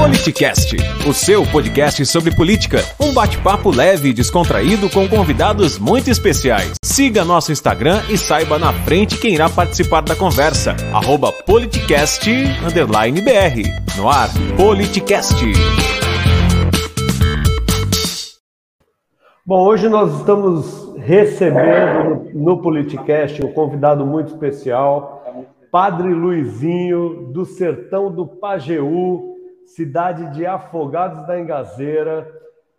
Politicast, o seu podcast sobre política. Um bate-papo leve e descontraído com convidados muito especiais. Siga nosso Instagram e saiba na frente quem irá participar da conversa. Arroba politicast_br. No ar, Politicast. Bom, hoje nós estamos recebendo no Politicast um convidado muito especial, Padre Luizinho, do sertão do Pajeú, cidade de Afogados da Engazeira.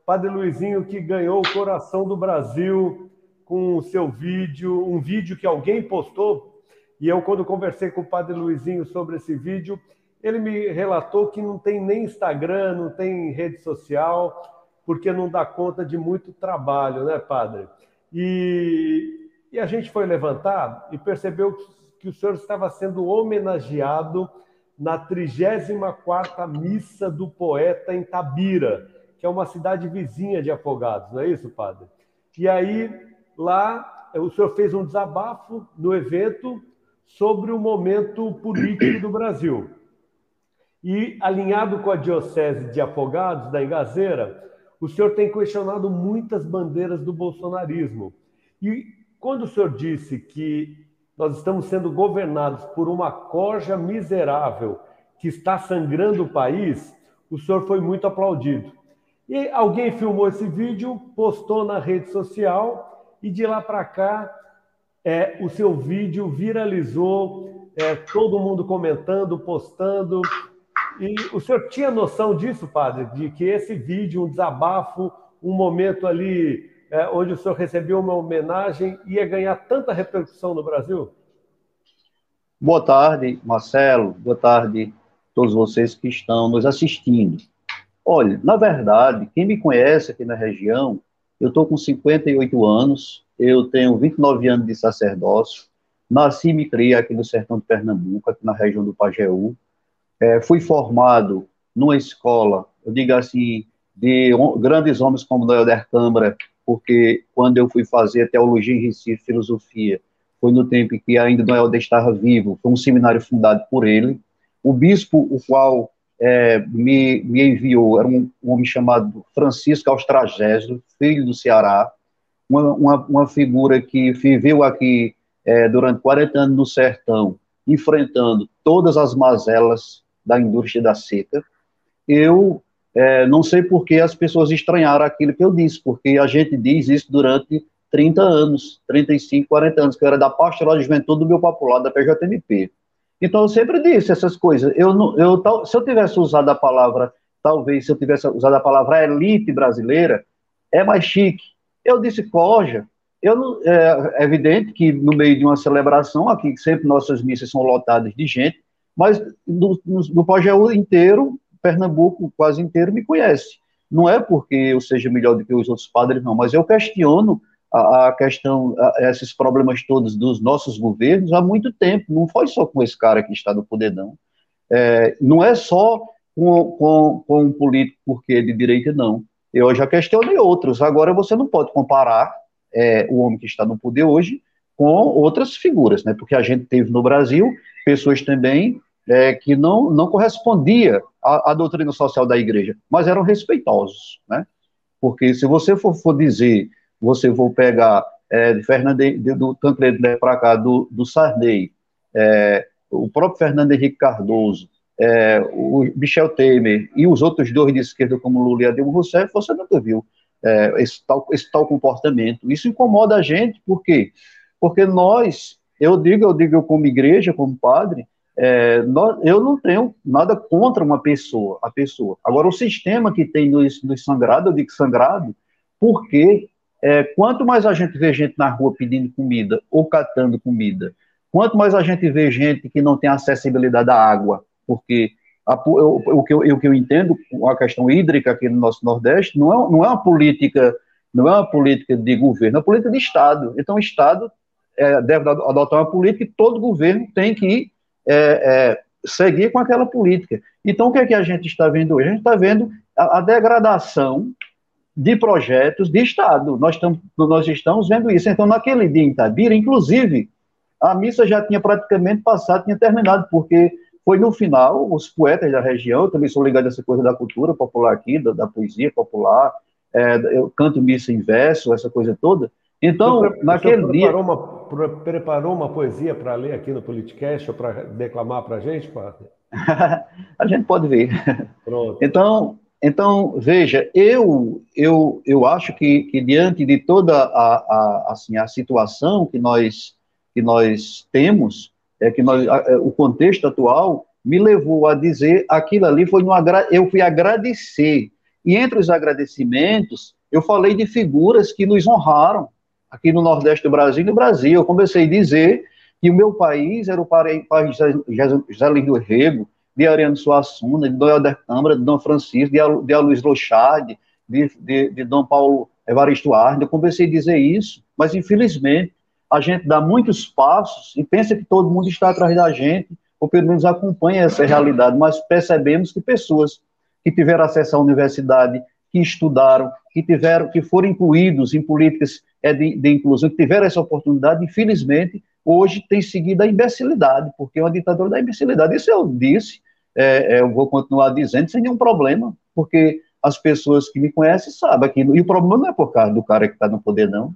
Padre Luizinho que ganhou o coração do Brasil com o seu vídeo, um vídeo que alguém postou. E eu, quando conversei com o Padre Luizinho sobre esse vídeo, ele me relatou que não tem nem Instagram, não tem rede social porque não dá conta de muito trabalho, né, padre? E, e a gente foi levantar e percebeu que o senhor estava sendo homenageado na 34ª missa do poeta em Tabira, que é uma cidade vizinha de Afogados, não é isso, padre? E aí, lá, o senhor fez um desabafo no evento sobre o momento político do Brasil. E, alinhado com a Diocese de Afogados, da Engazeira, o senhor tem questionado muitas bandeiras do bolsonarismo. E quando o senhor disse que nós estamos sendo governados por uma corja miserável que está sangrando o país, o senhor foi muito aplaudido. E alguém filmou esse vídeo, postou na rede social e de lá para cá é, o seu vídeo viralizou, é, todo mundo comentando, postando, e o senhor tinha noção disso, padre, de que esse vídeo, um desabafo, um momento ali é, onde o senhor recebeu uma homenagem, ia ganhar tanta repercussão no Brasil? Boa tarde, Marcelo. Boa tarde a todos vocês que estão nos assistindo. Olha, na verdade, quem me conhece aqui na região, eu estou com 58 anos, eu tenho 29 anos de sacerdócio, nasci e me criei aqui no sertão de Pernambuco, aqui na região do Pajeú, é, fui formado numa escola, eu digo assim, de grandes homens como Noelder Câmara, porque quando eu fui fazer teologia em Recife, filosofia, foi no tempo em que ainda Noelder estava vivo, foi um seminário fundado por ele. O bispo, o qual é, me, me, enviou, era um, um, homem chamado Francisco Austragésio, filho do Ceará, uma, uma, uma figura que viveu aqui é, durante 40 anos no sertão, enfrentando todas as mazelas da indústria da seca. Eu é, não sei por que as pessoas estranharam aquilo que eu disse, porque a gente diz isso durante 30 anos, 35, 40 anos, que eu era da pastoral de juventude do meu popular, da PJMP. Então, eu sempre disse essas coisas. Eu, eu, se eu tivesse usado a palavra, talvez, se eu tivesse usado a palavra elite brasileira, é mais chique. Eu disse coja. Eu é, é evidente que no meio de uma celebração, aqui sempre nossas missas são lotadas de gente, mas do, do Pajeú inteiro, Pernambuco quase inteiro me conhece. Não é porque eu seja melhor do que os outros padres, não, mas eu questiono a, a questão, a, esses problemas todos dos nossos governos há muito tempo. Não foi só com esse cara que está no poder, não. É, não é só com, com, com um político porque é de direita, não. Eu já questionei outros. Agora você não pode comparar é, o homem que está no poder hoje com outras figuras, né? Porque a gente teve no Brasil pessoas também é, que não, não correspondia à, à, doutrina social da igreja, mas eram respeitosos, né? Porque se você for, for dizer, você for pegar é, de Fernando, do Tancredo para cá, do, do Sarney, é, o próprio Fernando Henrique Cardoso, é, o Michel Temer e os outros dois de esquerda, como Lula e Adilma Rousseff, você nunca viu é, esse, tal, esse tal comportamento. Isso incomoda a gente, por quê? Porque nós, eu digo, eu digo como igreja, como padre, é, eu não tenho nada contra uma pessoa, a pessoa. Agora, o sistema que tem nos, nos sangrado, eu digo sangrado, porque é, quanto mais a gente vê gente na rua pedindo comida ou catando comida, quanto mais a gente vê gente que não tem acessibilidade à água, porque a, eu, o, que eu, o que eu entendo, a questão hídrica aqui no nosso Nordeste, não é, não é uma política não é uma política de governo, é uma política de Estado. Então, o Estado é, deve adotar uma política e todo governo tem que é, é, seguir com aquela política. Então, o que é que a gente está vendo hoje? A gente está vendo a, a, degradação de projetos de Estado. Nós, tam, nós estamos vendo isso. Então, naquele dia em Itabira, inclusive, a missa já tinha praticamente passado, tinha terminado, porque foi no final, os poetas da região, eu também sou ligado a essa coisa da cultura popular aqui, da, da poesia popular, é, eu canto missa em verso, essa coisa toda. Então, pre naquele preparou dia... Uma, preparou uma poesia para ler aqui no Politicast ou para declamar para a gente, Padre? a gente pode ver. Pronto. Então, então, veja, eu, eu, eu acho que, que diante de toda a, a, assim, a situação que nós, que nós temos, é que nós, é, o contexto atual me levou a dizer aquilo ali foi no eu fui agradecer. E entre os agradecimentos, eu falei de figuras que nos honraram aqui no Nordeste do Brasil no Brasil. Eu comecei a dizer que o meu país era o país de José Lino Rego, de Ariano Suassuna, de Dom Helder Câmara, de Dom Francisco, de, de Lochard, de, de, de Dom Paulo Evaristo Arne. Eu comecei a dizer isso, mas infelizmente a gente dá muitos passos e pensa que todo mundo está atrás da gente, ou pelo menos acompanha essa realidade, mas percebemos que pessoas que tiveram acesso à universidade, que estudaram, que tiveram, que foram incluídos em políticas é, de, de inclusão, que tiveram essa oportunidade, infelizmente, hoje tem seguido a imbecilidade, porque é uma ditadura da imbecilidade. Isso eu disse, é, é, eu vou continuar dizendo sem nenhum problema, porque as pessoas que me conhecem sabem que e o problema não é por causa do cara que está no poder, não.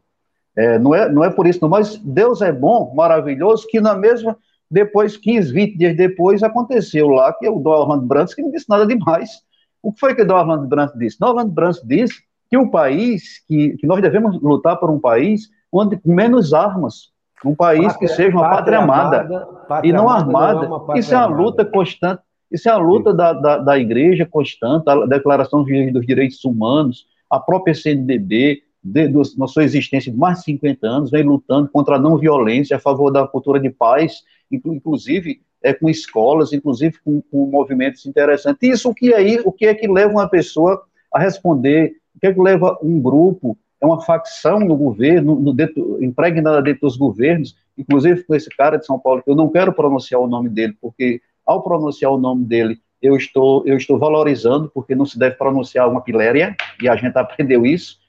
É, não, é, não é por isso, não, mas Deus é bom, maravilhoso, que na mesma, depois, 15, 20 dias depois, aconteceu lá que o Dom Orlando Brandt, que não disse nada demais. O que foi que o Dom Orlando Brandt disse? Dom Orlando Brandt disse que o país, que, que nós devemos lutar por um país onde menos armas, um país pátria, que seja uma pátria, pátria amada, amada, e não armada. Não é isso é uma luta constante isso é a luta da, da, da, igreja constante, a Declaração dos Direitos Humanos, a própria CNDB, de, de, na sua existência de mais de 50 anos, vem lutando contra a não violência, a favor da cultura de paz, inclusive é, com escolas, inclusive com, com movimentos interessantes. Isso o que, é, o que é que leva uma pessoa a responder? Que leva um grupo, é uma facção no governo, no, dentro, impregnada dentro dos governos, inclusive com esse cara de São Paulo, que eu não quero pronunciar o nome dele, porque ao pronunciar o nome dele, eu estou, eu estou valorizando, porque não se deve pronunciar uma piléria, e a gente aprendeu isso.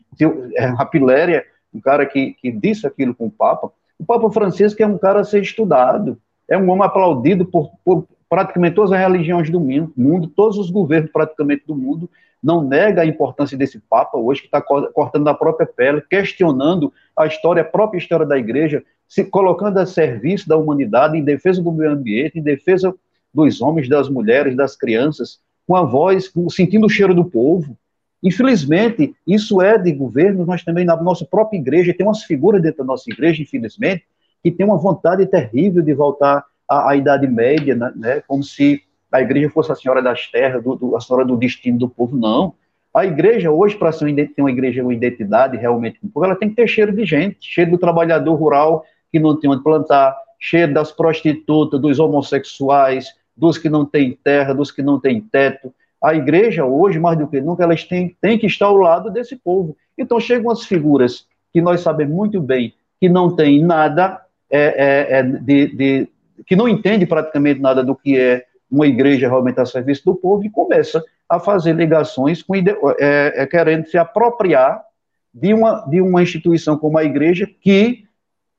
É uma piléria, um cara que, que disse aquilo com o Papa. O Papa Francisco é um cara a ser estudado, é um homem aplaudido por, por praticamente todas as religiões do mundo, todos os governos praticamente do mundo, não nega a importância desse Papa hoje, que está cortando a própria pele, questionando a história, a própria história da igreja, se colocando a serviço da humanidade, em defesa do meio ambiente, em defesa dos homens, das mulheres, das crianças, com a voz, sentindo o cheiro do povo. Infelizmente, isso é de governo, nós também, na nossa própria igreja, tem umas figuras dentro da nossa igreja, infelizmente, que tem uma vontade terrível de voltar à, à Idade Média, né, né, como se a igreja fosse a senhora das terras, do, do, a senhora do destino do povo. Não. A igreja, hoje, para ser ter uma igreja uma identidade realmente do povo, ela tem que ter cheiro de gente, cheiro do trabalhador rural que não tem onde plantar, cheiro das prostitutas, dos homossexuais, dos que não têm terra, dos que não têm teto. A igreja, hoje, mais do que nunca, elas têm, têm que estar ao lado desse povo. Então, chegam as figuras que nós sabemos muito bem que não têm nada, é, é, é de, de, que não entende praticamente nada do que é uma igreja realmente a serviço do povo e começa a fazer ligações com, é, é, querendo se apropriar de uma, de uma instituição como a igreja que,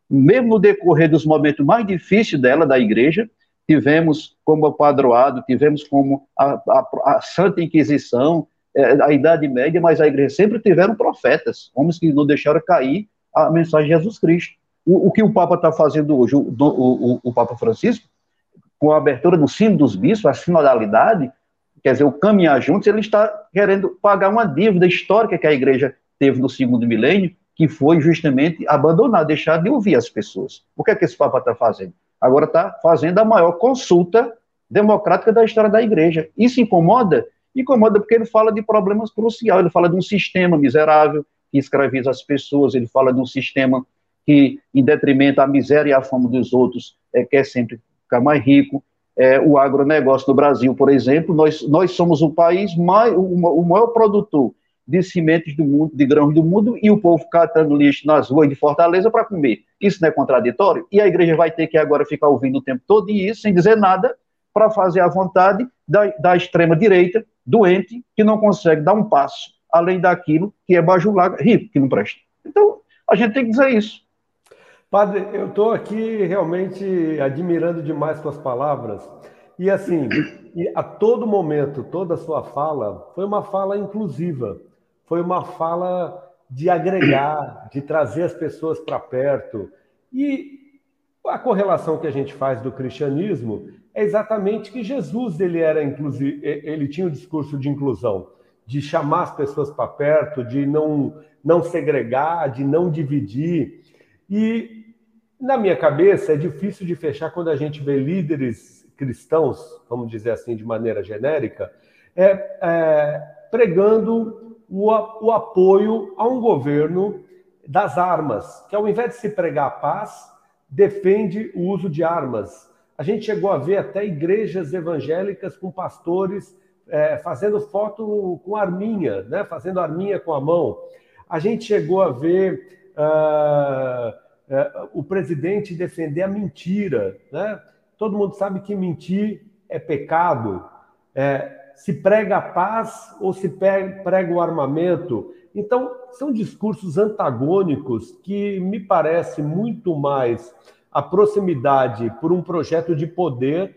mesmo no decorrer dos momentos mais difíceis dela, da igreja, tivemos como padroado, tivemos como a, a, a Santa Inquisição, é, a Idade Média, mas a igreja sempre tiveram profetas, homens que não deixaram cair a mensagem de Jesus Cristo. O, o que o Papa está fazendo hoje, o, o, o, Papa Francisco, com a abertura do sino dos bispos, a sinodalidade, quer dizer, o caminhar juntos, ele está querendo pagar uma dívida histórica que a igreja teve no segundo milênio, que foi justamente abandonar, deixar de ouvir as pessoas. O que é que esse Papa está fazendo? agora está fazendo a maior consulta democrática da história da igreja. Isso incomoda? Incomoda porque ele fala de problemas cruciais, ele fala de um sistema miserável que escraviza as pessoas, ele fala de um sistema que, em detrimento à miséria e à fama dos outros, é, quer sempre ficar mais rico. É, o agronegócio no Brasil, por exemplo, nós, nós somos o país mais, o, o maior produtor de sementes do mundo, de grãos do mundo, e o povo catando lixo nas ruas de Fortaleza para comer. Isso não é contraditório? E a igreja vai ter que agora ficar ouvindo o tempo todo isso, sem dizer nada, para fazer a vontade da, da extrema-direita, doente, que não consegue dar um passo além daquilo que é bajular, rico, que não presta. Então, a gente tem que dizer isso. Padre, eu estou aqui realmente admirando demais suas palavras. E assim, a todo momento, toda a sua fala foi uma fala inclusiva, foi uma fala de agregar, de trazer as pessoas para perto. E a correlação que a gente faz do cristianismo é exatamente que Jesus ele era inclusive, ele tinha o um discurso de inclusão, de chamar as pessoas para perto, de não não segregar, de não dividir. E na minha cabeça é difícil de fechar quando a gente vê líderes cristãos, vamos dizer assim de maneira genérica, é, é pregando o, o apoio a um governo das armas, que ao invés de se pregar a paz, defende o uso de armas. A gente chegou a ver até igrejas evangélicas com pastores é, fazendo foto com arminha, né? fazendo arminha com a mão. A gente chegou a ver uh, o presidente defender a mentira. Né? Todo mundo sabe que mentir é pecado. É, se prega a paz ou se prega o armamento. Então, são discursos antagônicos que me parece muito mais a proximidade por um projeto de poder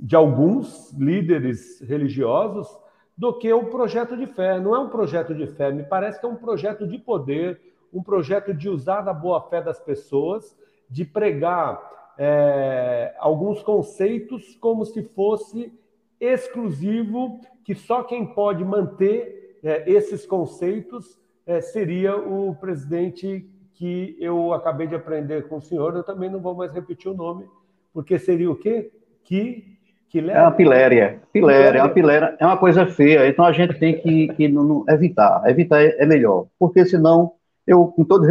de alguns líderes religiosos do que o projeto de fé. Não é um projeto de fé, me parece que é um projeto de poder, um projeto de usar da boa fé das pessoas, de pregar é, alguns conceitos como se fosse exclusivo, que só quem pode manter é, esses conceitos é, seria o presidente que eu acabei de aprender com o senhor. Eu também não vou mais repetir o nome, porque seria o quê? Que que leva... É uma piléria. Piléria, é uma piléria, é uma coisa feia. Então a gente tem que, que não, não, evitar. Evitar é, é, melhor. Porque senão, eu, com todo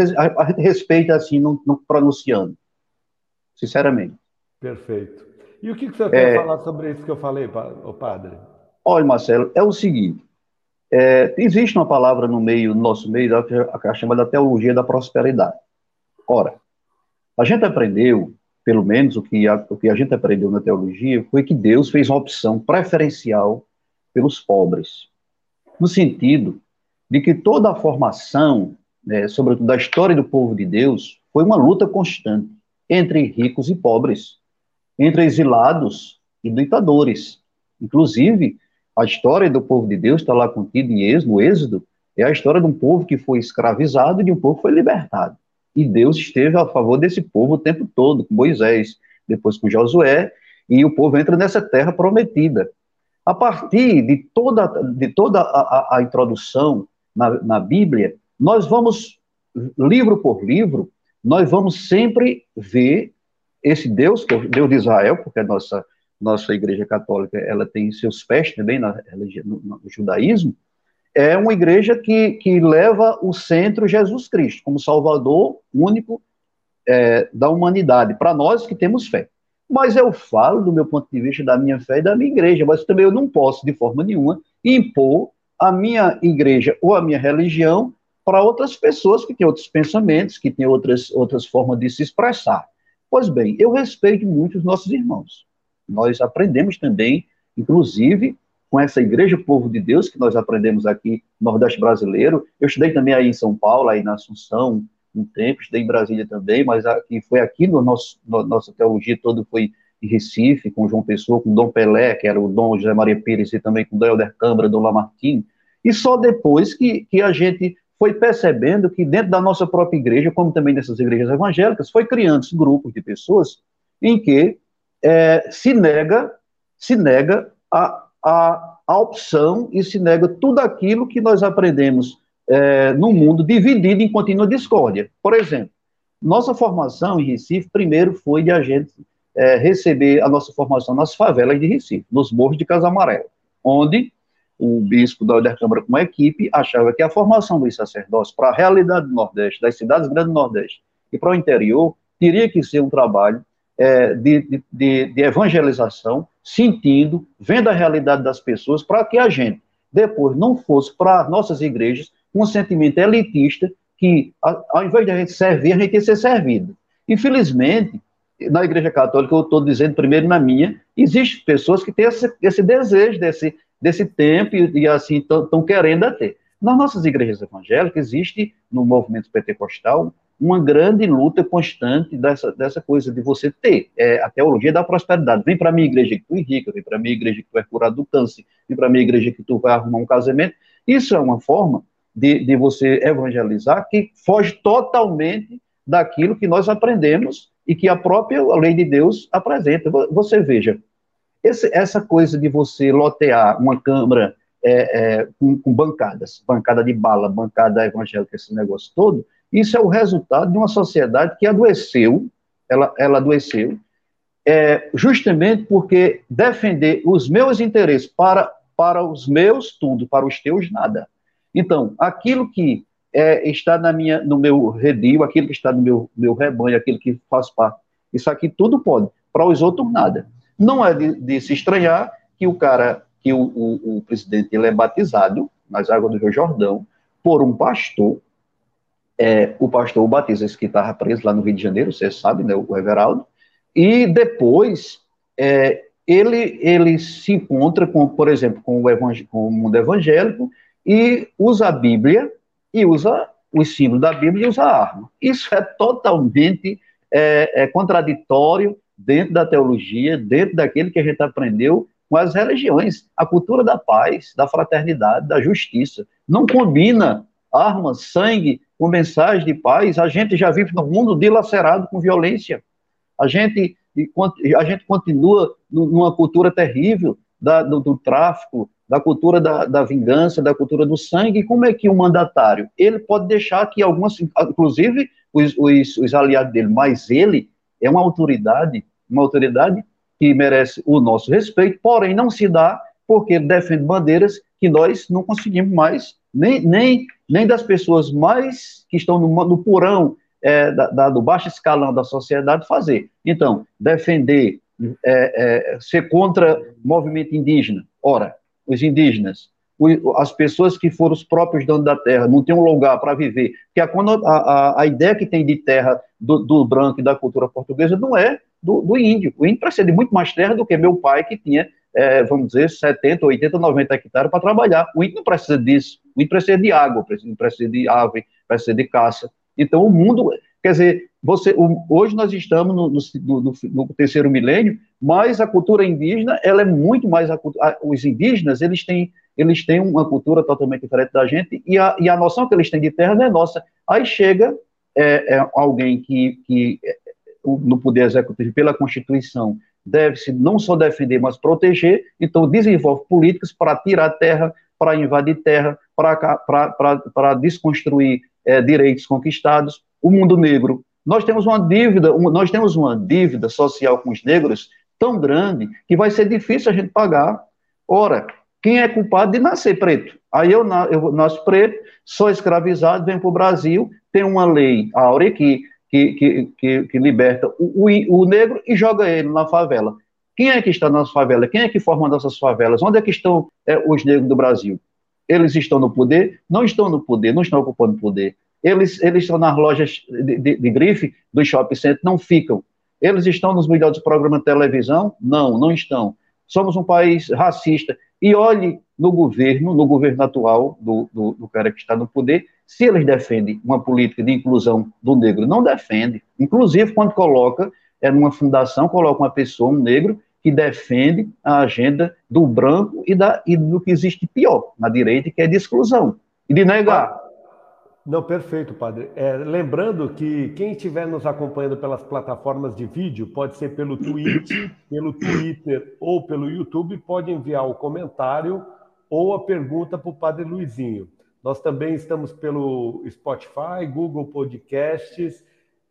respeita assim, não, não, pronunciando. Sinceramente. Perfeito. E o que, que você quer é... falar sobre isso que eu falei, padre? Olha, Marcelo, é o seguinte: é, existe uma palavra no meio, no nosso meio, a, a chamada teologia da prosperidade. Ora, a gente aprendeu, pelo menos o que, a, o que a gente aprendeu na teologia, foi que Deus fez uma opção preferencial pelos pobres, no sentido de que toda a formação, né, sobretudo da história do povo de Deus, foi uma luta constante entre ricos e pobres, entre exilados e ditadores. Inclusive, a história do povo de Deus está lá contida em Êxodo, Êxodo, é a história de um povo que foi escravizado e de um povo que foi libertado. E Deus esteve a favor desse povo o tempo todo, com Moisés, depois com Josué, e o povo entra nessa terra prometida. A partir de toda, de toda a, a, a introdução na, na Bíblia, nós vamos, livro por livro, nós vamos sempre ver esse Deus, que é o Deus de Israel, porque a nossa nossa Igreja Católica ela tem seus pés também na, no, no judaísmo, é uma igreja que, que leva o centro Jesus Cristo como Salvador único é, da humanidade, para nós que temos fé. Mas eu falo do meu ponto de vista da minha fé e da minha igreja, mas também eu não posso, de forma nenhuma, impor a minha igreja ou a minha religião para outras pessoas que têm outros pensamentos, que têm outras, outras formas de se expressar. Pois bem, eu respeito muito os nossos irmãos. Nós aprendemos também, inclusive, com essa Igreja Povo de Deus, que nós aprendemos aqui no Nordeste Brasileiro. Eu estudei também aí em São Paulo, aí na Assunção, um tempo, estudei em Brasília também, mas aqui, foi aqui no nosso, no, nossa teologia toda foi em Recife, com João Pessoa, com Dom Pelé, que era o Dom José Maria Pires, e também com Dom Helder Câmara, Dom Lamartine, e só depois que, que a gente foi percebendo que dentro da nossa própria igreja, como também dessas igrejas evangélicas, foi criando grupos de pessoas em que é, se nega, se nega a, a, a, opção e se nega tudo aquilo que nós aprendemos é, no mundo dividido em contínua discórdia. Por exemplo, nossa formação em Recife, primeiro foi de a gente é, receber a nossa formação nas favelas de Recife, nos morros de Casa Amarela, onde o bispo da Alder Câmara com a equipe achava que a formação dos sacerdotes para a realidade do Nordeste, das cidades grandes do Nordeste e para o interior, teria que ser um trabalho é, de, de, de, evangelização, sentindo, vendo a realidade das pessoas, para que a gente depois não fosse para nossas igrejas um sentimento elitista que, ao invés de a gente servir, a gente ia ser servido. Infelizmente, na Igreja Católica, eu estou dizendo primeiro na minha, existem pessoas que têm esse, esse desejo desse, desse tempo e, e assim estão querendo a ter. Nas nossas igrejas evangélicas existe no movimento pentecostal uma grande luta constante dessa, dessa coisa de você ter é, a teologia da prosperidade. Vem para a minha igreja que tu é rica, vem para a minha igreja que tu é curado do câncer, vem para a minha igreja que tu vai arrumar um casamento. Isso é uma forma de, de você evangelizar que foge totalmente daquilo que nós aprendemos e que a própria lei de Deus apresenta. Você veja, esse, essa coisa de você lotear uma Câmara é, é, com, com, bancadas, bancada de bala, bancada evangélica, esse negócio todo, isso é o resultado de uma sociedade que adoeceu, ela, ela adoeceu, é, justamente porque defender os meus interesses para, para os meus tudo, para os teus nada. Então, aquilo que é, está na minha, no meu redil, aquilo que está no meu, meu rebanho, aquilo que faz parte, isso aqui tudo pode, para os outros nada. Não é de, de se estranhar que o cara, que o, o, o presidente ele é batizado nas águas do Rio Jordão por um pastor é, o pastor o Batista, esse que estava preso lá no Rio de Janeiro, você sabe, né, o Everaldo, e depois é, ele, ele se encontra com, por exemplo, com o, com o mundo evangélico e usa a Bíblia e usa os símbolos da Bíblia e usa a arma. Isso é totalmente é, é contraditório dentro da teologia, dentro daquele que a gente aprendeu com as religiões. A cultura da paz, da fraternidade, da justiça. Não combina armas, sangue, com mensagem de paz, a gente já vive num mundo dilacerado com violência. A gente, a gente continua numa cultura terrível da, do, do, tráfico, da cultura da, da, vingança, da cultura do sangue. Como é que o mandatário, ele pode deixar que algumas, inclusive os, os, os aliados dele, mas ele é uma autoridade, uma autoridade que merece o nosso respeito, porém não se dá porque ele defende bandeiras que nós não conseguimos mais, nem, nem, nem das pessoas mais que estão no, no porão é, da, da, do baixo escalão da sociedade fazer. Então, defender, é, é, ser contra movimento indígena. Ora, os indígenas, as pessoas que foram os próprios donos da terra, não têm um lugar para viver. Porque a, a, a, ideia que tem de terra do, do, branco e da cultura portuguesa não é do, do índio. O índio precisa de muito mais terra do que meu pai, que tinha é, vamos dizer, 70, 80, 90 hectares para trabalhar. O índio não precisa disso. O índio precisa de água, precisa, de ave, precisa de caça. Então, o mundo, quer dizer, você, hoje nós estamos no, no, no, no, terceiro milênio, mas a cultura indígena, ela é muito mais, a, os indígenas, eles têm, eles têm uma cultura totalmente diferente da gente, e a, e a noção que eles têm de terra não é nossa. Aí chega é, é alguém que, que é, no poder executivo, pela Constituição, deve-se não só defender, mas proteger, então desenvolve políticas para tirar terra, para invadir terra, para desconstruir é, direitos conquistados. O mundo negro, nós temos uma dívida, nós temos uma dívida social com os negros tão grande que vai ser difícil a gente pagar. Ora, quem é culpado de nascer preto? Aí eu, eu nasço preto, sou escravizado, venho para o Brasil, tem uma lei áurea que que, que, que, liberta o, o, o, negro e joga ele na favela. Quem é que está nas favelas? Quem é que forma nossas favelas? Onde é que estão é, os negros do Brasil? Eles estão no poder? Não estão no poder, não estão ocupando poder. Eles, eles estão nas lojas de, de, de grife do shopping center? Não ficam. Eles estão nos melhores programas de televisão? Não, não estão. Somos um país racista. E olhe no governo, no governo atual do, do, do cara que está no poder, se eles defendem uma política de inclusão do negro, não defende. Inclusive, quando coloca, é numa fundação, coloca uma pessoa, um negro, que defende a agenda do branco e, da, e do que existe pior na direita, que é de exclusão e de negar. Não, perfeito, padre. É, lembrando que quem estiver nos acompanhando pelas plataformas de vídeo, pode ser pelo Twitch, pelo Twitter ou pelo YouTube, pode enviar o comentário ou a pergunta para o padre Luizinho. Nós também estamos pelo Spotify, Google Podcasts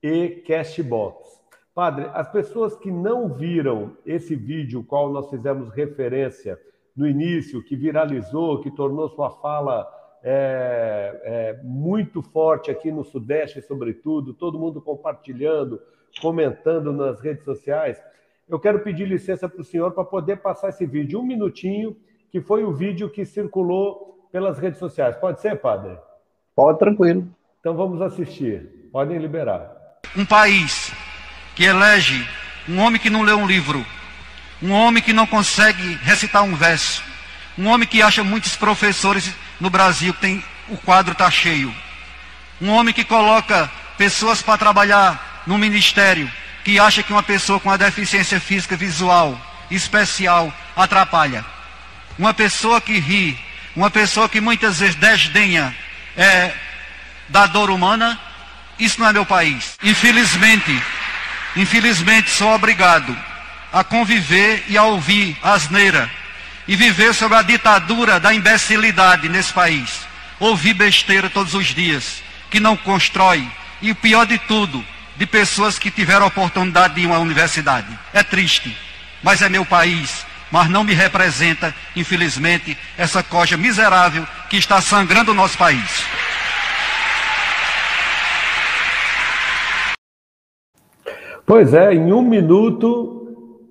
e Castbox. Padre, as pessoas que não viram esse vídeo, qual nós fizemos referência no início, que viralizou, que tornou sua fala é, é, muito forte aqui no Sudeste, sobretudo, todo mundo compartilhando, comentando nas redes sociais, eu quero pedir licença para o senhor para poder passar esse vídeo, um minutinho, que foi o vídeo que circulou pelas redes sociais. Pode ser, padre? Pode, tranquilo. Então vamos assistir. Podem liberar. Um país que elege um homem que não lê um livro, um homem que não consegue recitar um verso, um homem que acha muitos professores no Brasil que tem o quadro está cheio, um homem que coloca pessoas para trabalhar no ministério que acha que uma pessoa com uma deficiência física visual especial atrapalha. Uma pessoa que ri, uma pessoa que muitas vezes desdenha é, da dor humana, isso não é meu país. Infelizmente, infelizmente sou obrigado a conviver e a ouvir asneira e viver sob a ditadura da imbecilidade nesse país. Ouvir besteira todos os dias, que não constrói, e o pior de tudo, de pessoas que tiveram oportunidade de ir uma universidade. É triste, mas é meu país, mas não me representa, infelizmente, essa coja miserável que está sangrando o nosso país. Pois é, em um minuto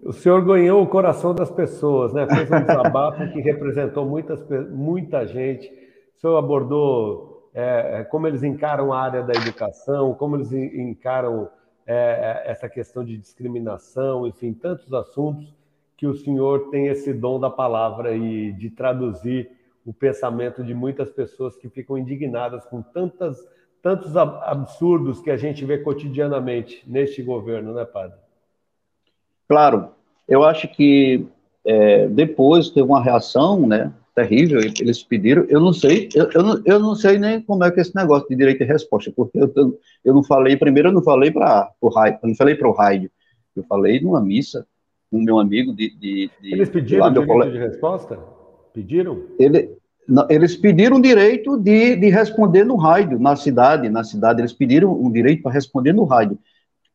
o senhor ganhou o coração das pessoas, né? Fez um desabafo que representou muitas, muita gente. O senhor abordou é, é, como eles encaram a área da educação, como eles encaram é, é, essa questão de discriminação, enfim, tantos assuntos que o senhor tem esse dom da palavra e de traduzir o pensamento de muitas pessoas que ficam indignadas com tantas, tantos absurdos que a gente vê cotidianamente neste governo, né, padre? Claro, eu acho que é, depois teve uma reação, né, terrível, eles pediram, eu não sei, eu, eu, não, eu não sei nem como é que é esse negócio de direito de resposta, porque eu, eu, não falei, primeiro eu não falei para o Raid, eu não falei para o Raid, eu falei numa missa com meu amigo de... de, de eles pediram direito colega. de resposta? Pediram? Ele, não, eles pediram o direito de, de responder no rádio, na cidade, na cidade, eles pediram um direito para responder no rádio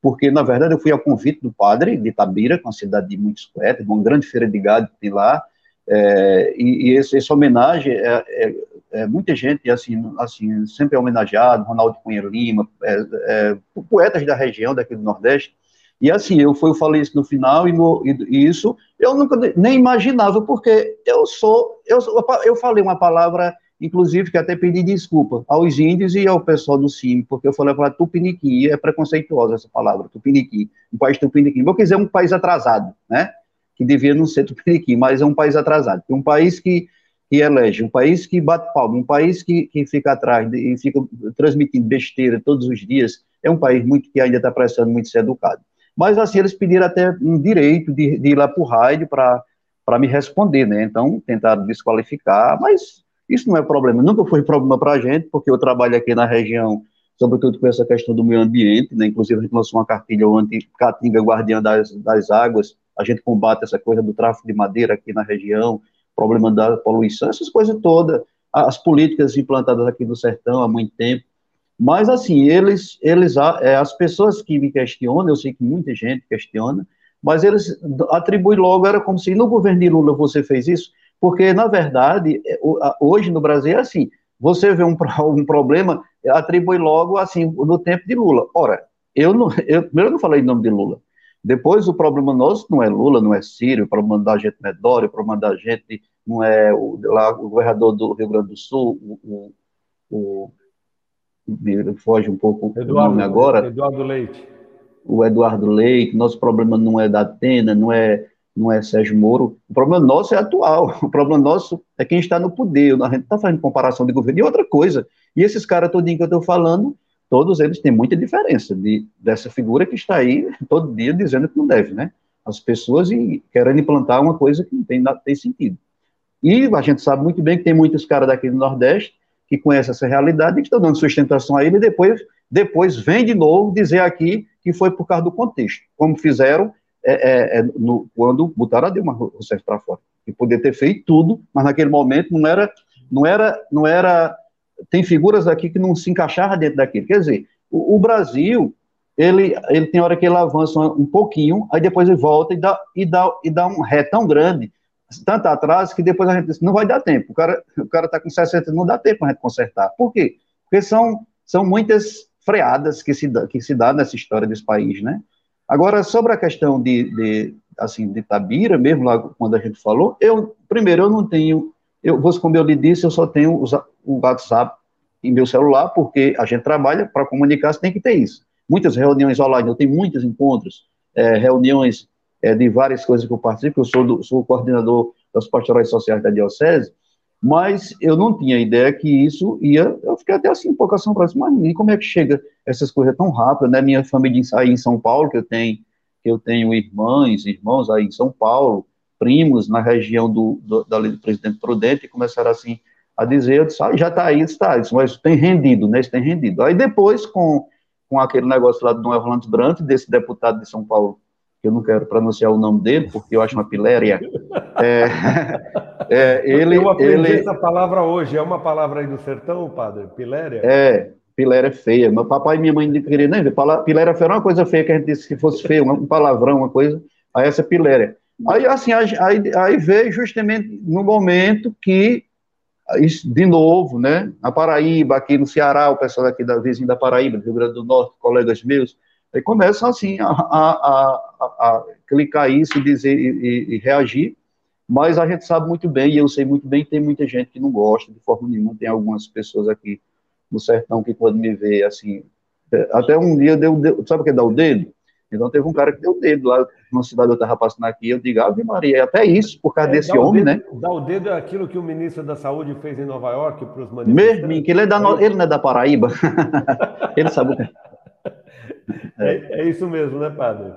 porque, na verdade, eu fui ao convite do padre de Tabira, que é uma cidade de muitos poetas, uma grande feira de gado que tem lá, é, e, e esse, essa homenagem, é, é, é, muita gente, assim, assim, sempre homenageado, Ronaldo Cunha Lima, é, é, poetas da região, daqui do Nordeste, e assim, eu, fui, eu falei isso no final, e, no, e, e isso eu nunca nem imaginava, porque eu sou, eu, eu falei uma palavra inclusive que até pedi desculpa aos índios e ao pessoal do CIM, porque eu falei para tupiniquim, é preconceituosa essa palavra, tupiniquim, um país tupiniquim. Vou dizer um país atrasado, né? Que devia não ser tupiniquim, mas é um país atrasado. Um país que, que elege, um país que bate palma, um país que, que fica atrás e fica transmitindo besteira todos os dias, é um país muito que ainda está precisando muito ser educado. Mas assim, eles pediram até um direito de, de ir lá para o rádio para me responder, né? Então, tentaram desqualificar, mas isso não é problema, nunca foi problema para a gente, porque eu trabalho aqui na região, sobretudo com essa questão do meio ambiente, né? inclusive a gente lançou uma cartilha anti-caatinga guardiã das, das águas, a gente combate essa coisa do tráfico de madeira aqui na região, problema da poluição, essas coisas todas, as políticas implantadas aqui no sertão há muito tempo, mas assim, eles, eles, é, as pessoas que me questionam, eu sei que muita gente questiona, mas eles atribuem logo, era como se no governo de Lula você fez isso, porque, na verdade, é, hoje no Brasil é assim: você vê um, um problema, atribui logo assim, no tempo de Lula. Ora, eu, não, eu primeiro não falei em nome de Lula. Depois, o problema nosso não é Lula, não é Sírio, o problema da gente não é Dória, o problema da gente não é o, lá, o governador do Rio Grande do Sul, o, o, o foge um pouco Eduardo, o nome agora. Eduardo Leite. O Eduardo Leite, nosso problema não é da Atena, não é não é Sérgio Moro. O problema nosso é atual. O problema nosso é quem está no poder. A gente está fazendo comparação de governo. E outra coisa, e esses caras todinho que eu estou falando, todos eles têm muita diferença de, dessa figura que está aí todo dia dizendo que não deve, né? As pessoas e querendo implantar uma coisa que não tem, não tem sentido. E a gente sabe muito bem que tem muitos caras daqui do Nordeste que conhecem essa realidade e que estão dando sustentação a ele e depois, depois vem de novo dizer aqui que foi por causa do contexto, como fizeram é, é, é, no, quando botaram a Dilma Rousseff para fora. E poder ter feito tudo, mas naquele momento não era, não era, não era. Tem figuras aqui que não se encaixavam dentro daquilo. Quer dizer, o, o Brasil, ele, ele tem hora que ele avança um pouquinho, aí depois ele volta e dá, e dá, e dá um ré tão grande, tanto atrás, que depois a gente diz, não vai dar tempo. O cara o cara está com 60, não dá tempo a gente consertar. Por quê? Porque são, são muitas freadas que se, que se dá nessa história desse país, né? Agora, sobre a questão de, de assim, de Tabira, mesmo lá quando a gente falou, eu, primeiro, eu não tenho, eu, como eu lhe disse, eu só tenho o WhatsApp em meu celular, porque a gente trabalha para comunicar, você tem que ter isso. Muitas reuniões online, eu tenho muitos encontros, é, reuniões é, de várias coisas que eu participo, eu sou, do, sou coordenador das pastorais sociais da Diocese, mas eu não tinha ideia que isso ia, eu fiquei até assim um pouco assombrado, mas como é que chega essas coisas tão rápidas, né? Minha família aí em São Paulo, que eu tenho, que eu tenho irmãs, irmãos aí em São Paulo, primos na região do, do, da lei do presidente Prudente, e começaram assim a dizer, eu disse, ah, já está aí, está, disse, mas tem rendido, né? Isso tem rendido. Aí depois, com, com aquele negócio lá do Dom Orlando Brandt, desse deputado de São Paulo, eu não quero pronunciar o nome dele, porque eu acho uma piléria, é, é, ele... Eu aprendi ele, essa palavra hoje, é uma palavra aí do sertão, padre? Piléria? É, piléria é feia. Meu papai e minha mãe não queriam nem ver. Piléria feia era uma coisa feia que a gente disse que fosse feio, um palavrão, uma coisa. Aí essa piléria. Aí, assim, aí, aí veio justamente no momento que, de novo, né, na Paraíba, aqui no Ceará, o pessoal aqui da vizinha da Paraíba, do Rio Grande do Norte, colegas meus, aí começam, assim, a, a, a, a clicar isso e dizer, e, e, reagir, mas a gente sabe muito bem, e eu sei muito bem que tem muita gente que não gosta de forma nenhuma, tem algumas pessoas aqui no sertão que quando me vê, assim, até um dia deu, deu sabe o que é dar o dedo? Então teve um cara que deu o dedo lá numa cidade eu estava passando aqui, eu digo, Ave Maria, até isso, por causa é, desse homem, dedo, né? Dar o dedo é aquilo que o ministro da Saúde fez em Nova York para os manifestantes. Mesmo, que ele, é da, ele não é da Paraíba. ele sabe o que é. é. Isso mesmo, né, padre?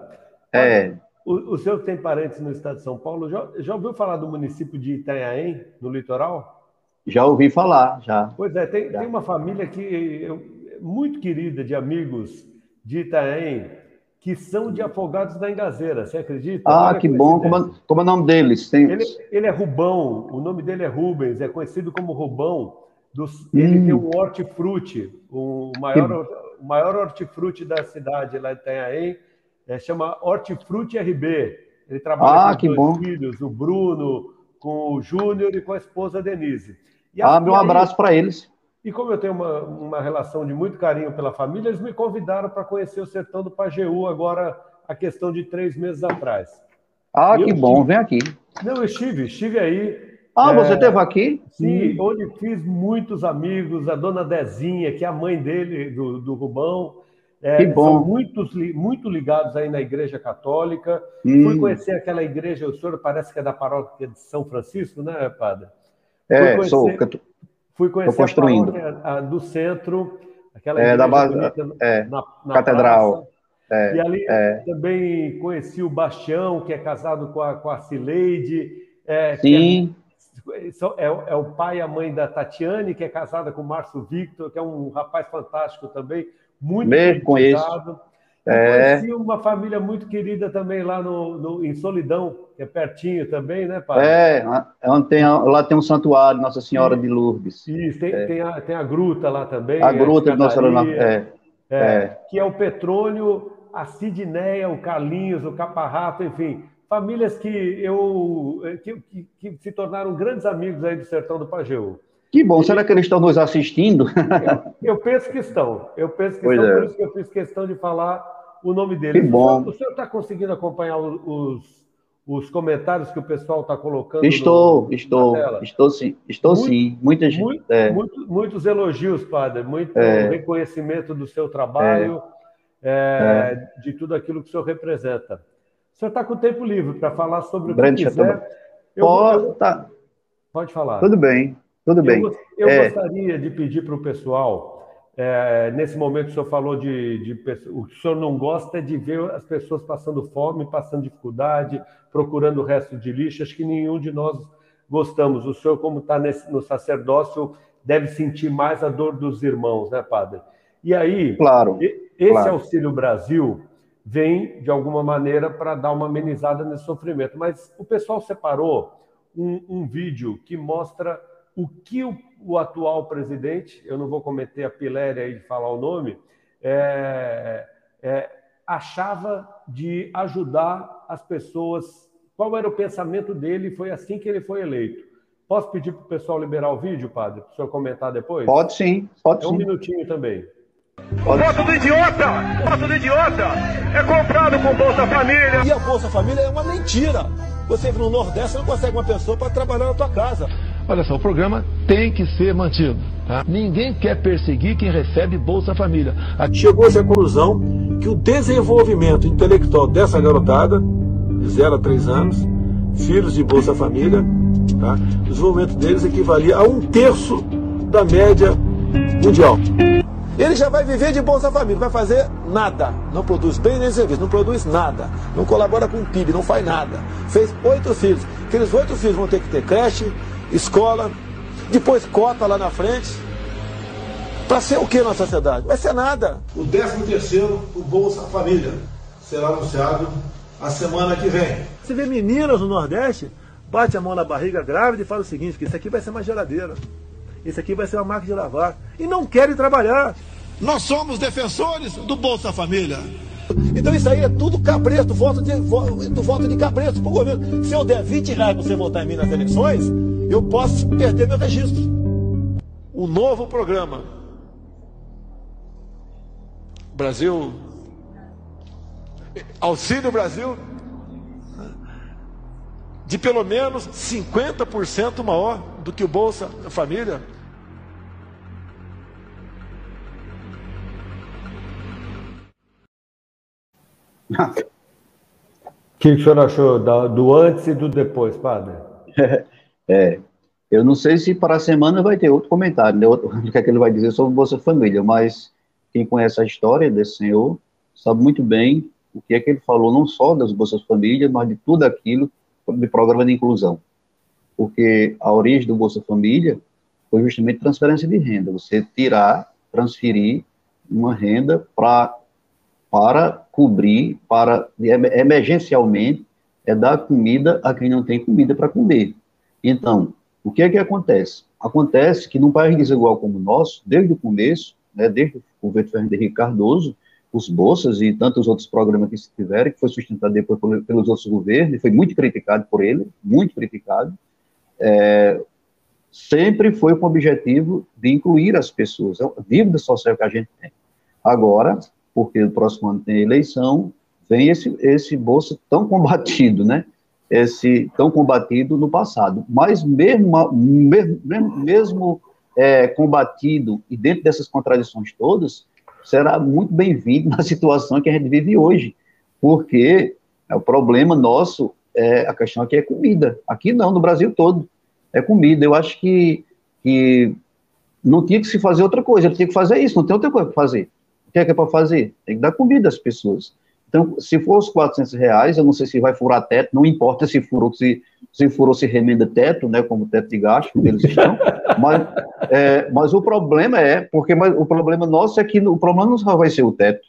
É. O, o senhor que tem parentes no estado de São Paulo, já, já ouviu falar do município de Itanhaém, no litoral? Já ouvi falar, já. Pois é, tem, tem uma família que eu, muito querida de amigos de Itaém, que são de afogados da Engazeira, você acredita? Ah, Olha que bom. Como, é, como é o nome deles? Tem... Ele, ele, é Rubão, o nome dele é Rubens, é conhecido como Rubão. Dos, hum. Ele tem um hortifruti, o maior, o maior hortifruti da cidade lá de Itanhaém, é, chama Hortifruti RB. Ele trabalha ah, com dois bom. filhos, o Bruno, com o Júnior e com a esposa Denise. E ah, meu abraço para eles. E como eu tenho uma, uma relação de muito carinho pela família, eles me convidaram para conhecer o sertão do Pajeú agora, a questão de três meses atrás. Ah, e que bom, estive... vem aqui. Não, eu estive, estive aí. Ah, é... você esteve aqui? Sim, hum. onde fiz muitos amigos, a dona Dezinha, que é a mãe dele, do, do Rubão. É, que bom. São muitos, muito ligados aí na Igreja Católica. Hum. Fui conhecer aquela igreja, o senhor parece que é da paróquia de São Francisco, né, padre? É, conhecer, sou. Fui conhecer construindo. a, a do centro, aquela é, da base, é, na, na catedral. É, e ali é. também conheci o Bastião, que é casado com a, com a Cileide. É, Sim. É, é, é, o pai e a mãe da Tatiane, que é casada com o Márcio Victor, que é um rapaz fantástico também, muito Mesmo conheço. É. Conheci uma família muito querida também lá no, no, em Solidão, que é pertinho também, né, pai? É, onde tem, lá tem um santuário, Nossa Senhora de Lourdes. Isso, tem, é. tem, a, tem a gruta lá também. A gruta de Nossa Senhora, é, é, é, Que é o Petrônio, a Sidneia, o Carlinhos, o Caparrato, enfim, famílias que eu que, que, que se tornaram grandes amigos aí do sertão do Pajeú. Que bom, será que eles estão nos assistindo? Eu, eu penso que estão. Eu penso que pois estão, é. por isso que eu fiz questão de falar o nome dele. Que bom. O senhor está conseguindo acompanhar os, os comentários que o pessoal está colocando? Estou, no, estou, estou sim, estou muito, sim. Muita gente. Muito, é. muito, muitos elogios, padre, muito é. reconhecimento do seu trabalho, é. É, de tudo aquilo que o senhor representa. O senhor está com tempo livre para falar sobre o que quiser. Eu, pode, eu, tá. pode falar. Tudo bem. Tudo bem. Eu, eu é... gostaria de pedir para o pessoal, é, nesse momento o senhor falou de, de, O senhor não gosta de ver as pessoas passando fome, passando dificuldade, procurando o resto de lixo. Acho que nenhum de nós gostamos. O senhor, como está no sacerdócio, deve sentir mais a dor dos irmãos, né, padre? E aí, claro, esse claro. Auxílio Brasil vem, de alguma maneira, para dar uma amenizada nesse sofrimento. Mas o pessoal separou um, um vídeo que mostra o que o, o, atual presidente, eu não vou cometer a piléria aí de falar o nome, é, é, achava de ajudar as pessoas. Qual era o pensamento dele? Foi assim que ele foi eleito. Posso pedir para o pessoal liberar o vídeo, padre, para o senhor comentar depois? Pode sim, pode é sim. um minutinho também. O voto do idiota, o voto do idiota é comprado com Bolsa Família. E a Bolsa Família é uma mentira. Você no Nordeste não consegue uma pessoa para trabalhar na tua casa. Olha só, o programa tem que ser mantido. Tá? Ninguém quer perseguir quem recebe Bolsa Família. Chegou-se à conclusão que o desenvolvimento intelectual dessa garotada, de 0 a 3 anos, filhos de Bolsa Família, tá? o desenvolvimento deles equivalia a um terço da média mundial. Ele já vai viver de Bolsa Família, não vai fazer nada. Não produz bem nem serviço, não produz nada. Não colabora com o PIB, não faz nada. Fez oito filhos. Aqueles oito filhos vão ter que ter creche, escola, depois cota lá na frente. Para ser o que na sociedade? Vai ser nada. O 13 terceiro, o Bolsa Família, será anunciado a semana que vem. Você vê meninas no Nordeste, bate a mão na barriga grávida e fala o seguinte, que isso aqui vai ser uma geladeira. Isso aqui vai ser uma máquina de lavar. E não querem trabalhar. Nós somos defensores do Bolsa Família. Então isso aí é tudo cabresto, voto de, do voto de cabresto para o governo. Se eu der 20 reais para você votar em mim nas eleições, eu posso perder meu registro. O novo programa. Brasil. Auxílio Brasil. De pelo menos 50% maior do que o Bolsa Família. O que o senhor achou do antes e do depois, padre? É, eu não sei se para a semana vai ter outro comentário, né, outro, o que é que ele vai dizer sobre Bolsa Família, mas quem conhece a história desse senhor sabe muito bem o que é que ele falou, não só das Bolsas Família, mas de tudo aquilo de programa de inclusão. Porque a origem do Bolsa Família foi justamente transferência de renda, você tirar, transferir uma renda pra, para cobrir, para emergencialmente, é dar comida a quem não tem comida para comer. Então, o que é que acontece? Acontece que num país desigual como o nosso, desde o começo, né, desde o governo Fernando Henrique Cardoso, os bolsas e tantos outros programas que se tiveram, que foi sustentado depois pelos outros governos, e foi muito criticado por ele, muito criticado, é, sempre foi com o objetivo de incluir as pessoas, é a dívida social que a gente tem. Agora, porque no próximo ano tem eleição, vem esse, esse bolsa tão combatido, né? Esse tão combatido no passado. Mas mesmo, mesmo, mesmo é, combatido e dentro dessas contradições todas, será muito bem-vindo na situação que a gente vive hoje, porque é, o problema nosso, é, a questão aqui é comida. Aqui não, no Brasil todo, é comida. Eu acho que, que não tinha que se fazer outra coisa, tinha que fazer isso, não tem outra coisa para fazer que é que é para fazer? Tem que dar comida às pessoas. Então, se for os 400 reais, eu não sei se vai furar teto, não importa se furou, se, se furou, se remenda teto, né, como teto de gasto, eles estão, mas, é, mas o problema é, porque mas, o problema nosso é que o problema não só vai ser o teto,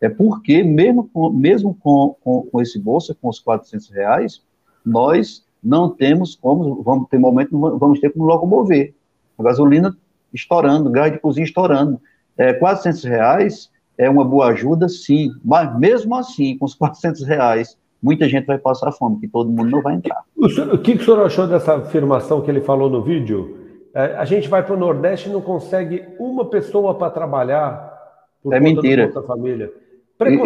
é porque mesmo com, mesmo com, com, com esse bolsa, com os 400 reais, nós não temos como, vamos ter momento, vamos ter como locomover. A gasolina estourando, gás de cozinha estourando. É, 400 reais é uma boa ajuda, sim, mas mesmo assim, com os 400 reais, muita gente vai passar fome, que todo mundo não vai entrar. O, senhor, o que, que o senhor achou dessa afirmação que ele falou no vídeo? É, a gente vai para o Nordeste e não consegue uma pessoa para trabalhar por é mentira. da família.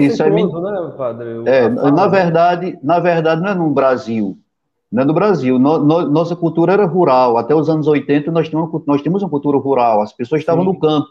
Isso é né, padre? É, na verdade, na verdade, não é no Brasil. Não é no Brasil. No, no, nossa cultura era rural. Até os anos 80, nós tínhamos, nós tínhamos uma cultura rural. As pessoas estavam Sim. no campo.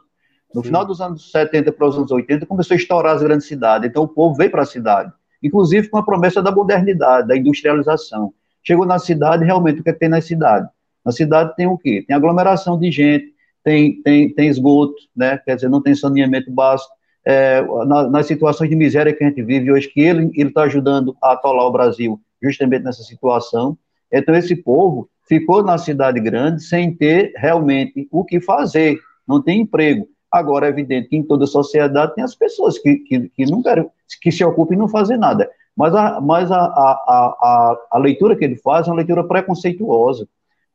No Sim. final dos anos 70 para os anos 80, começou a estourar as grandes cidades. Então, o povo veio para a cidade, inclusive com a promessa da modernidade, da industrialização. Chegou na cidade, realmente, o que, é que tem na cidade? Na cidade tem o quê? Tem aglomeração de gente, tem, tem, tem esgoto, né? quer dizer, não tem saneamento básico. É, na, nas situações de miséria que a gente vive hoje, que ele está ajudando a atolar o Brasil justamente nessa situação. Então, esse povo ficou na cidade grande sem ter realmente o que fazer, não tem emprego. Agora, é evidente que em toda a sociedade tem as pessoas que, que, que não querem, que se ocupam em não fazer nada. Mas, a, mas a, a, a, a leitura que ele faz é uma leitura preconceituosa,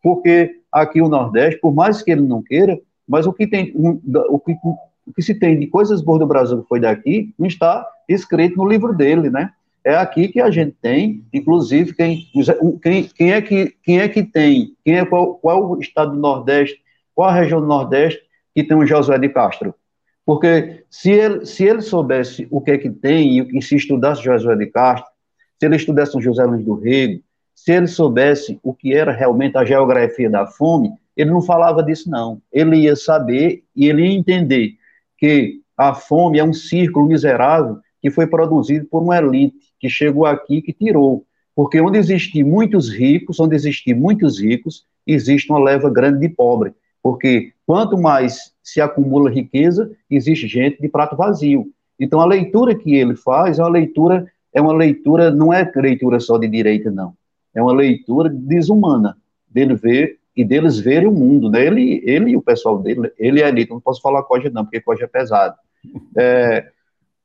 porque aqui o Nordeste, por mais que ele não queira, mas o que tem, o que, o que se tem de coisas boas do Brasil que foi daqui, não está escrito no livro dele, né? É aqui que a gente tem, inclusive, quem, quem, quem, é, que, quem é que tem, quem é, qual, qual o estado do Nordeste, qual a região do Nordeste que tem o Josué de Castro. Porque se ele, se ele soubesse o que é que tem e, se estudasse Josué de Castro, se ele estudasse José Luiz do Rego, se ele soubesse o que era realmente a geografia da fome, ele não falava disso, não. Ele ia saber e ele ia entender que a fome é um círculo miserável que foi produzido por uma elite que chegou aqui que tirou. Porque onde existem muitos ricos, onde existem muitos ricos, existe uma leva grande de pobre. Porque quanto mais se acumula riqueza, existe gente de prato vazio. Então a leitura que ele faz é uma leitura é uma leitura não é leitura só de direita não, é uma leitura desumana dele ver e deles verem o mundo, né? Ele, ele e o pessoal dele, ele é elite, não posso falar coja não, porque coja é pesado. É,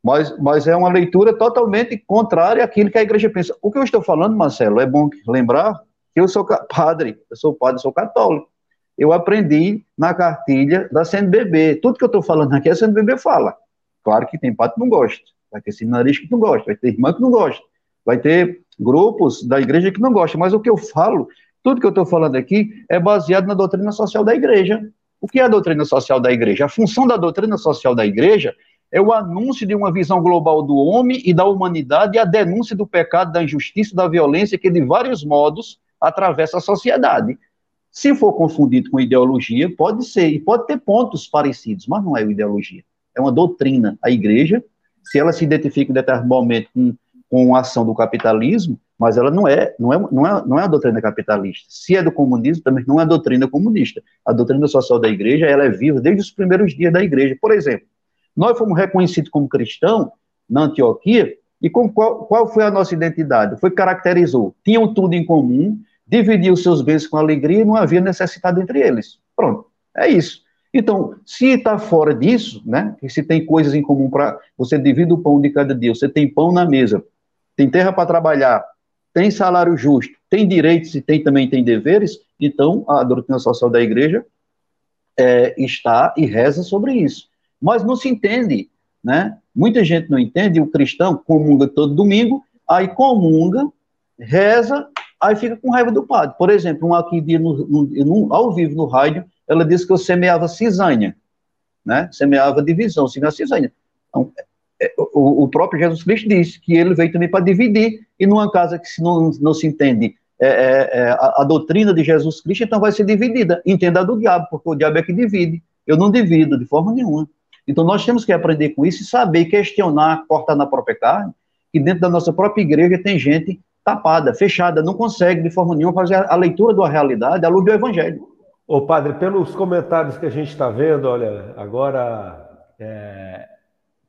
mas, mas é uma leitura totalmente contrária àquilo que a igreja pensa. O que eu estou falando, Marcelo, é bom lembrar que eu sou padre, eu sou padre, sou católico. Eu aprendi na cartilha da CNBB. Tudo que eu estou falando aqui, a CNBB fala. Claro que tem padre que não gosta, vai ter seminarista que não gosta, vai ter irmã que não gosta, vai ter grupos da igreja que não gostam, mas o que eu falo tudo que eu estou falando aqui é baseado na doutrina social da igreja. O que é a doutrina social da igreja? A função da doutrina social da igreja é o anúncio de uma visão global do homem e da humanidade e a denúncia do pecado, da injustiça, da violência que de vários modos atravessa a sociedade. Se for confundido com ideologia, pode ser, e pode ter pontos parecidos, mas não é ideologia. É uma doutrina. A igreja, se ela se identifica em determinado momento com, com a ação do capitalismo, mas ela não é, não é, não é, não é a doutrina capitalista. Se é do comunismo, também não é a doutrina comunista. A doutrina social da igreja, ela é viva desde os primeiros dias da igreja. Por exemplo, nós fomos reconhecidos como cristãos na Antioquia, e com qual, qual foi a nossa identidade? Foi caracterizou. Tinham tudo em comum, dividiam seus bens com alegria e não havia necessidade entre eles. Pronto, é isso. Então, se está fora disso, né, se tem coisas em comum para você divide o pão de cada dia, você tem pão na mesa, tem terra para trabalhar, tem salário justo, tem direitos e tem também tem deveres, então a doutrina social da igreja é, está e reza sobre isso. Mas não se entende, né? Muita gente não entende, o cristão comunga todo domingo, aí comunga, reza, aí fica com raiva do padre. Por exemplo, um aqui dia no, no, ao vivo no rádio, ela disse que eu semeava cisanha, né? Semeava divisão, semeava cisanha. Então, é, o, o, próprio Jesus Cristo disse que ele veio também para dividir, e numa casa que se não, não se entende é, é, é, a, a, doutrina de Jesus Cristo, então vai ser dividida. Entenda do diabo, porque o diabo é que divide. Eu não divido de forma nenhuma. Então nós temos que aprender com isso e saber questionar, cortar na própria carne, que dentro da nossa própria igreja tem gente tapada, fechada, não consegue de forma nenhuma fazer a, leitura da realidade à luz do evangelho. Ô padre, pelos comentários que a gente está vendo, olha, agora é,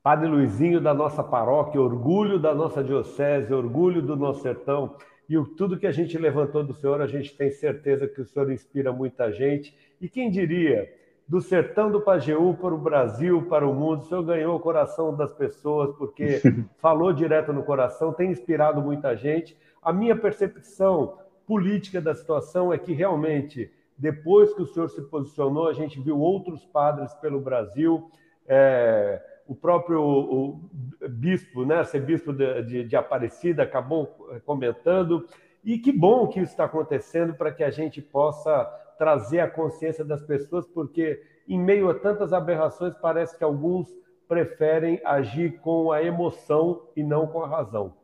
Padre Luizinho da nossa paróquia, orgulho da nossa diocese, orgulho do nosso sertão. E o, tudo que a gente levantou do Senhor, a gente tem certeza que o Senhor inspira muita gente. E quem diria, do sertão do Pajeú para o Brasil, para o mundo, o Senhor ganhou o coração das pessoas, porque falou direto no coração, tem inspirado muita gente. A minha percepção política da situação é que realmente, depois que o Senhor se posicionou, a gente viu outros padres pelo Brasil. É, o próprio o bispo, né, arcebispo de, de, de Aparecida, acabou comentando. E que bom que isso está acontecendo para que a gente possa trazer a consciência das pessoas, porque em meio a tantas aberrações, parece que alguns preferem agir com a emoção e não com a razão.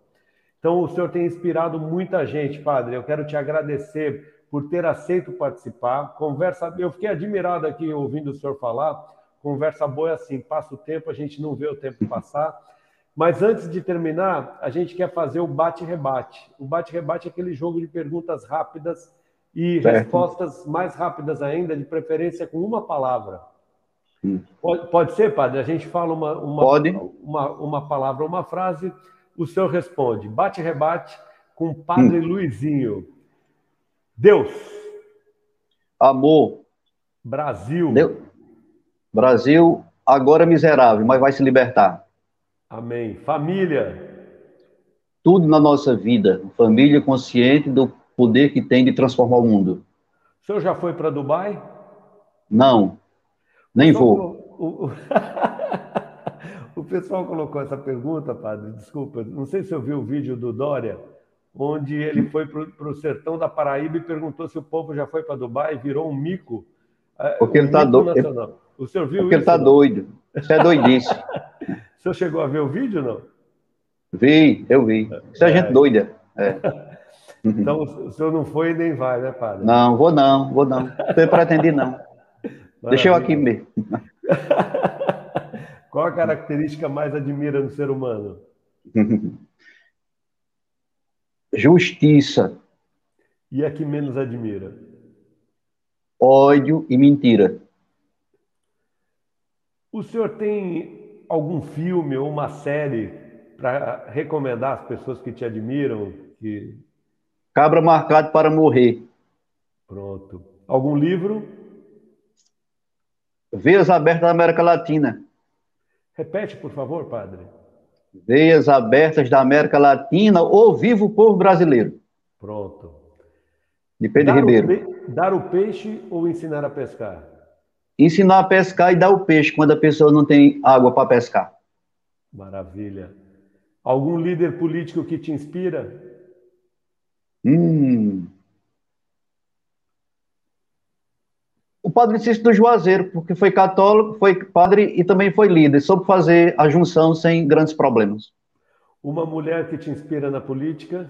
Então, o senhor tem inspirado muita gente, padre. Eu quero te agradecer por ter aceito participar. Conversa, eu fiquei admirado aqui ouvindo o senhor falar Conversa boa é assim, passa o tempo, a gente não vê o tempo passar. Mas antes de terminar, a gente quer fazer o bate-rebate. O bate-rebate é aquele jogo de perguntas rápidas e certo. respostas mais rápidas ainda, de preferência com uma palavra. Hum. Pode, pode, ser, padre? A gente fala uma, uma, pode. uma, uma palavra, uma frase, o senhor responde. Bate-rebate com o Padre hum. Luizinho. Deus. Amor. Brasil. Deus. Brasil agora miserável, mas vai se libertar. Amém. Família. Tudo na nossa vida. Família consciente do poder que tem de transformar o mundo. O senhor já foi para Dubai? Não, nem vou. O, o... o, pessoal colocou essa pergunta, padre, desculpa, não sei se eu vi o vídeo do Dória, onde ele foi para o sertão da Paraíba e perguntou se o povo já foi para Dubai, virou um mico. É, Porque um ele está doido. O senhor viu Porque isso? ele está doido. Isso é doidice. o senhor chegou a ver o vídeo, não? Vi, eu vi. Isso é, é gente doida. É. Então, o senhor não foi e nem vai, né, padre? Não, vou não, vou não. Não pretendi, não. Maravilha. Deixa eu aqui mesmo. Qual a característica mais admira no ser humano? Justiça. E a que menos admira? Ódio e mentira. O senhor tem algum filme ou uma série para recomendar às pessoas que te admiram? Que... Cabra Marcado para Morrer. Pronto. Algum livro? Veias Abertas da América Latina. Repete, por favor, padre. Veias Abertas da América Latina ou Vivo Povo Brasileiro. Pronto. De Pedro dar Ribeiro. O dar o peixe ou ensinar a pescar? Ensinar a pescar e dar o peixe quando a pessoa não tem água para pescar. Maravilha. Algum líder político que te inspira? Hum. Padre Cícero do Juazeiro, porque foi católico, foi padre e também foi líder, soube fazer a junção sem grandes problemas. Uma mulher que te inspira na política?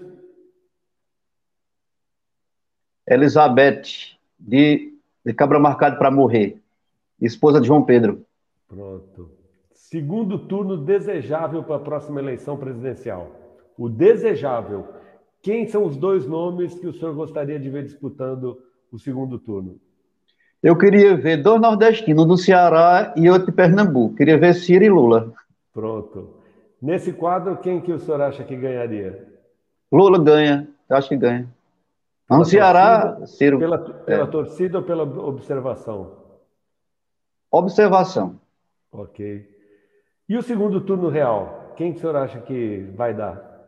Elizabeth, de, de Cabra Marcado para Morrer, esposa de João Pedro. Pronto. Segundo turno desejável para a próxima eleição presidencial. O desejável. Quem são os dois nomes que o senhor gostaria de ver disputando o segundo turno? Eu queria ver dois nordestinos, um do Ceará e outro de Pernambuco. Queria ver Ciro e Lula. Pronto. Nesse quadro, quem que o senhor acha que ganharia? Lula ganha, eu acho que ganha. No Ceará, torcida, Ciro. Pela, pela é. torcida ou pela observação? Observação. Ok. E o segundo turno real? Quem que o senhor acha que vai dar?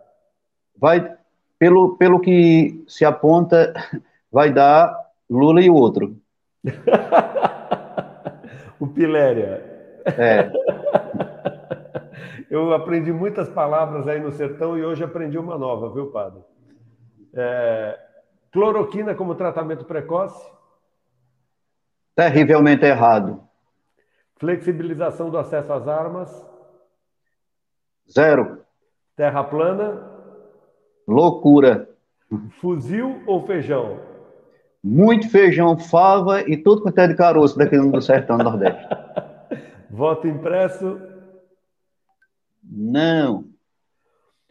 Vai, pelo, pelo que se aponta, vai dar Lula e o outro. o Piléria. É. Eu aprendi muitas palavras aí no sertão e hoje aprendi uma nova, viu, padre? É, cloroquina como tratamento precoce? Terrivelmente errado. Flexibilização do acesso às armas? Zero. Terra plana? Loucura. Fuzil ou feijão? Muito feijão, fava e tudo quanto é de caroço daqui do sertão do Nordeste. Voto impresso? Não.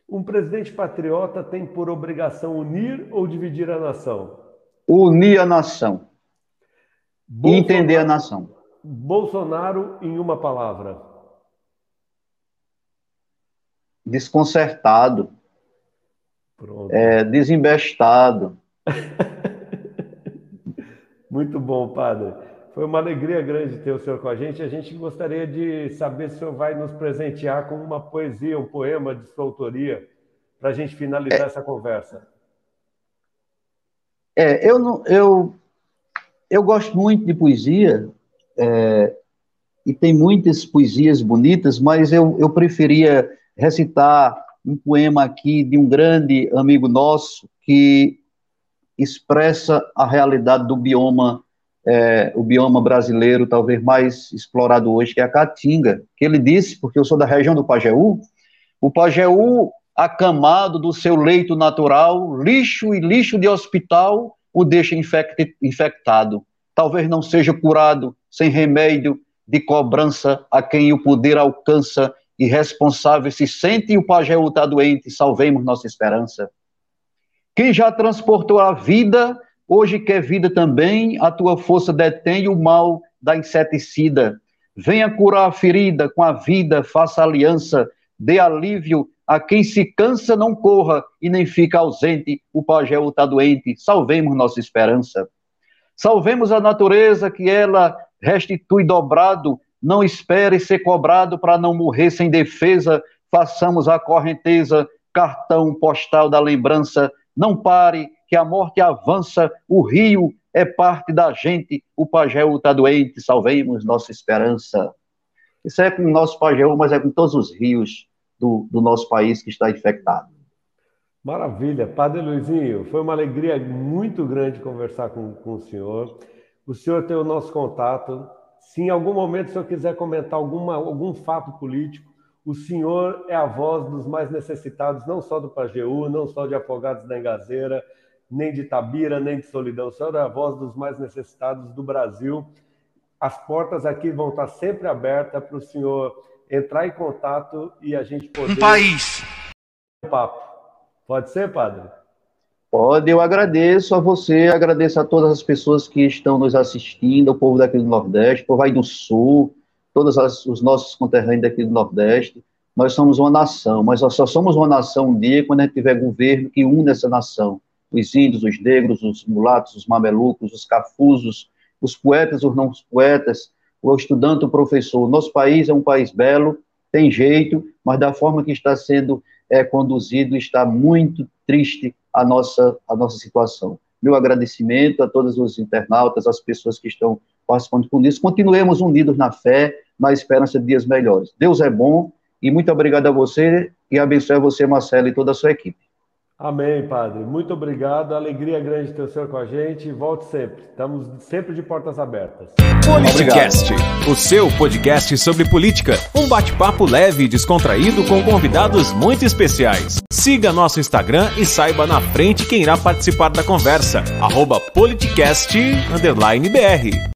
Um presidente patriota tem por obrigação unir ou dividir a nação? Unir a nação. Bolsonaro, entender a nação. Bolsonaro em uma palavra. Desconcertado. É, desembestado. Muito bom, padre. Foi uma alegria grande ter o senhor com a gente. A gente gostaria de saber se o senhor vai nos presentear com uma poesia, um poema de sua autoria, para a gente finalizar é, essa conversa. É, eu, não, eu, eu gosto muito de poesia, é, e tem muitas poesias bonitas, mas eu, eu preferia recitar um poema aqui de um grande amigo nosso que expressa a realidade do bioma é, o bioma brasileiro talvez mais explorado hoje, que é a Caatinga, que ele disse, porque eu sou da região do Pajeú, o Pajeú, acamado do seu leito natural, lixo e lixo de hospital, o deixa infectado. Talvez não seja curado sem remédio de cobrança a quem o poder alcança, irresponsável se sente e o Pajeú está doente, salvemos nossa esperança. Quem já transportou a vida Hoje quer vida também, a tua força detém o mal da inseticida. Venha curar a ferida com a vida, faça aliança, dê alívio a quem se cansa, não corra e nem fica ausente. O pajéu está doente, salvemos nossa esperança. Salvemos a natureza que ela restitui dobrado, não espere ser cobrado para não morrer sem defesa. Façamos a correnteza, cartão postal da lembrança. Não pare, que a morte avança, o rio é parte da gente, o Pajeú está doente, salvemos nossa esperança. Isso é com o nosso Pajeú, mas é com todos os rios do, do nosso país que está infectado. Maravilha. Padre Luizinho, foi uma alegria muito grande conversar com, com o senhor. O senhor tem o nosso contato. Se em algum momento o senhor quiser comentar alguma, algum fato político, o senhor é a voz dos mais necessitados, não só do Pajeú, não só de Afogados da Engazeira, nem de Tabira, nem de Solidão. O Senhor é a voz dos mais necessitados do Brasil. As portas aqui vão estar sempre abertas para o senhor entrar em contato e a gente poder. Um país. Papo. Pode ser, padre? Pode, eu agradeço a você, agradeço a todas as pessoas que estão nos assistindo, o povo daqui do Nordeste, o povo aí do Sul, todos os nossos conterrâneos daqui do Nordeste, nós somos uma nação, mas só somos uma nação um dia quando a gente tiver governo que une essa nação. Os índios, os negros, os mulatos, os mamelucos, os cafusos, os poetas, os não poetas, o estudante, o professor. Nosso país é um país belo, tem jeito, mas da forma que está sendo é, conduzido, está muito triste a nossa, a nossa situação. Meu agradecimento a todos os internautas, as pessoas que estão participando com isso. Continuemos unidos na fé, na esperança de dias melhores. Deus é bom e muito obrigado a você e abençoe a você, Marcelo, e toda a sua equipe. Amém, Padre. Muito obrigado. Alegria grande ter o senhor com a gente. Volte sempre. Estamos sempre de portas abertas. Politicast, o seu podcast sobre política. Um bate-papo leve e descontraído com convidados muito especiais. Siga nosso Instagram e saiba na frente quem irá participar da conversa. Arroba politicast_br.